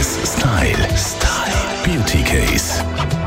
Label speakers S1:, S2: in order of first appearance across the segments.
S1: 1 Style. Style. Beauty Case.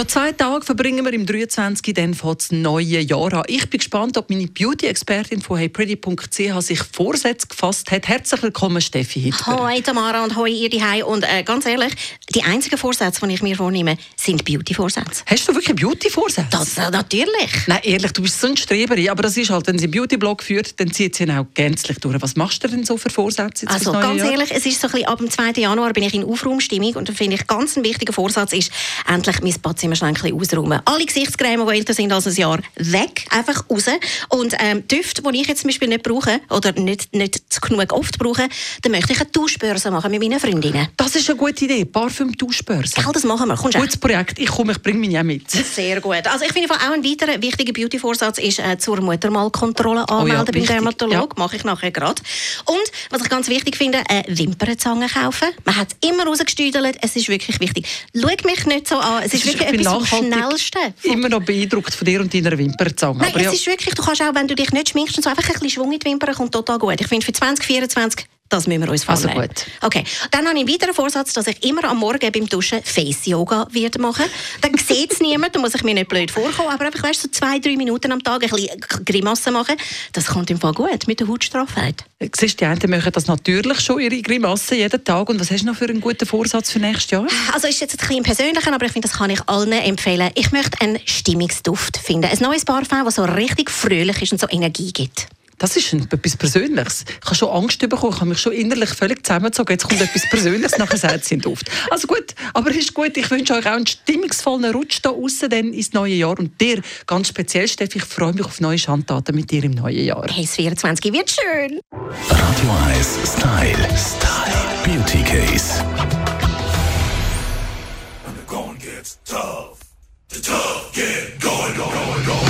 S2: Noch zwei Tage verbringen wir im 23. Dann fängt das neue Jahr an. Ich bin gespannt, ob meine Beauty-Expertin von heypretty.ch sich Vorsätze gefasst hat. Herzlich willkommen, Steffi Hitzberg.
S3: Hoi Tamara und hoi ihr Hei und äh, ganz ehrlich, die einzigen Vorsätze, die ich mir vornehme, sind Beauty-Vorsätze.
S2: Hast du wirklich Beauty-Vorsätze?
S3: Das äh, natürlich.
S2: Nein, ehrlich, du bist so ein Streberin, aber das ist halt, wenn sie einen Beauty-Blog führt, dann zieht sie ihn auch gänzlich durch. Was machst du denn so für Vorsätze
S3: Also ganz
S2: Jahr?
S3: ehrlich, es ist so ein bisschen, ab dem 2. Januar bin ich in Aufraumstimmung und da finde ich ganz ein wichtiger Vorsatz ist, endlich mein Badzimmerschränkchen ausräumen. Alle Gesichtscremes, die älter sind als ein Jahr, weg, einfach raus. Und ähm, Düfte, die ich jetzt zum Beispiel nicht brauche oder nicht, nicht genug oft brauche, dann möchte ich eine Tauschbörse machen mit meinen Freundinnen.
S2: Das ist eine gute Idee. Parfüm-Tauschbörse.
S3: Gell, das machen wir. Kommst auch?
S2: Gutes Projekt. Ich komme, ich bringe mich auch mit.
S3: Sehr gut. Also ich finde auch ein weiterer wichtiger Beauty-Vorsatz ist äh, zur Muttermalkontrolle anmelden beim
S2: wichtig,
S3: Dermatolog.
S2: ja.
S3: Mache ich nachher gerade. Und was ich ganz wichtig finde, äh, Wimpernzange kaufen. Man hat es immer rausgestüdelt. Es ist wirklich wichtig. Schau mich nicht so an. Es ist
S2: Ich
S3: wirklich
S2: bin
S3: etwas vom Schnellsten.
S2: Immer noch beeindruckt von dir und deiner Wimperzange.
S3: Nein,
S2: Aber
S3: es
S2: ja,
S3: ist wirklich, du kannst auch, wenn du dich nicht schminkst so einfach ein bisschen Schwung in die Wimpern, kommt total gut. Ich finde für 2024 das müssen wir uns
S2: Also
S3: vornehmen.
S2: gut.
S3: Okay, dann habe ich einen weiteren Vorsatz, dass ich immer am Morgen beim Duschen Face-Yoga werde machen. Dann sieht es niemand, da muss ich mir nicht blöd vorkommen, aber einfach, weißt, so zwei, drei Minuten am Tag ein bisschen Grimassen machen, das kommt im Fall gut mit der Hautstraffheit.
S2: siehst, die einen machen das natürlich schon, ihre Grimassen jeden Tag. Und was hast du noch für einen guten Vorsatz für nächstes Jahr?
S3: Also ist jetzt ein bisschen persönlicher, aber ich finde, das kann ich allen empfehlen. Ich möchte einen Stimmungsduft finden. Ein neues Parfum, das so richtig fröhlich ist und so Energie gibt.
S2: Das ist ein, etwas Persönliches. Ich habe schon Angst bekommen, ich habe mich schon innerlich völlig zusammengezogen. Jetzt kommt etwas Persönliches, nachher sagt sie in Duft. Also gut, aber ist gut. Ich wünsche euch auch einen stimmungsvollen Rutsch da raus dann ins neue Jahr. Und dir ganz speziell, Steffi, ich freue mich auf neue Schandtaten mit dir im neuen Jahr.
S3: Hey, das 24 wird schön.
S1: Radio 1 Style. Style. Beauty Case.
S4: When the going gets tough, the tough get going, going, going.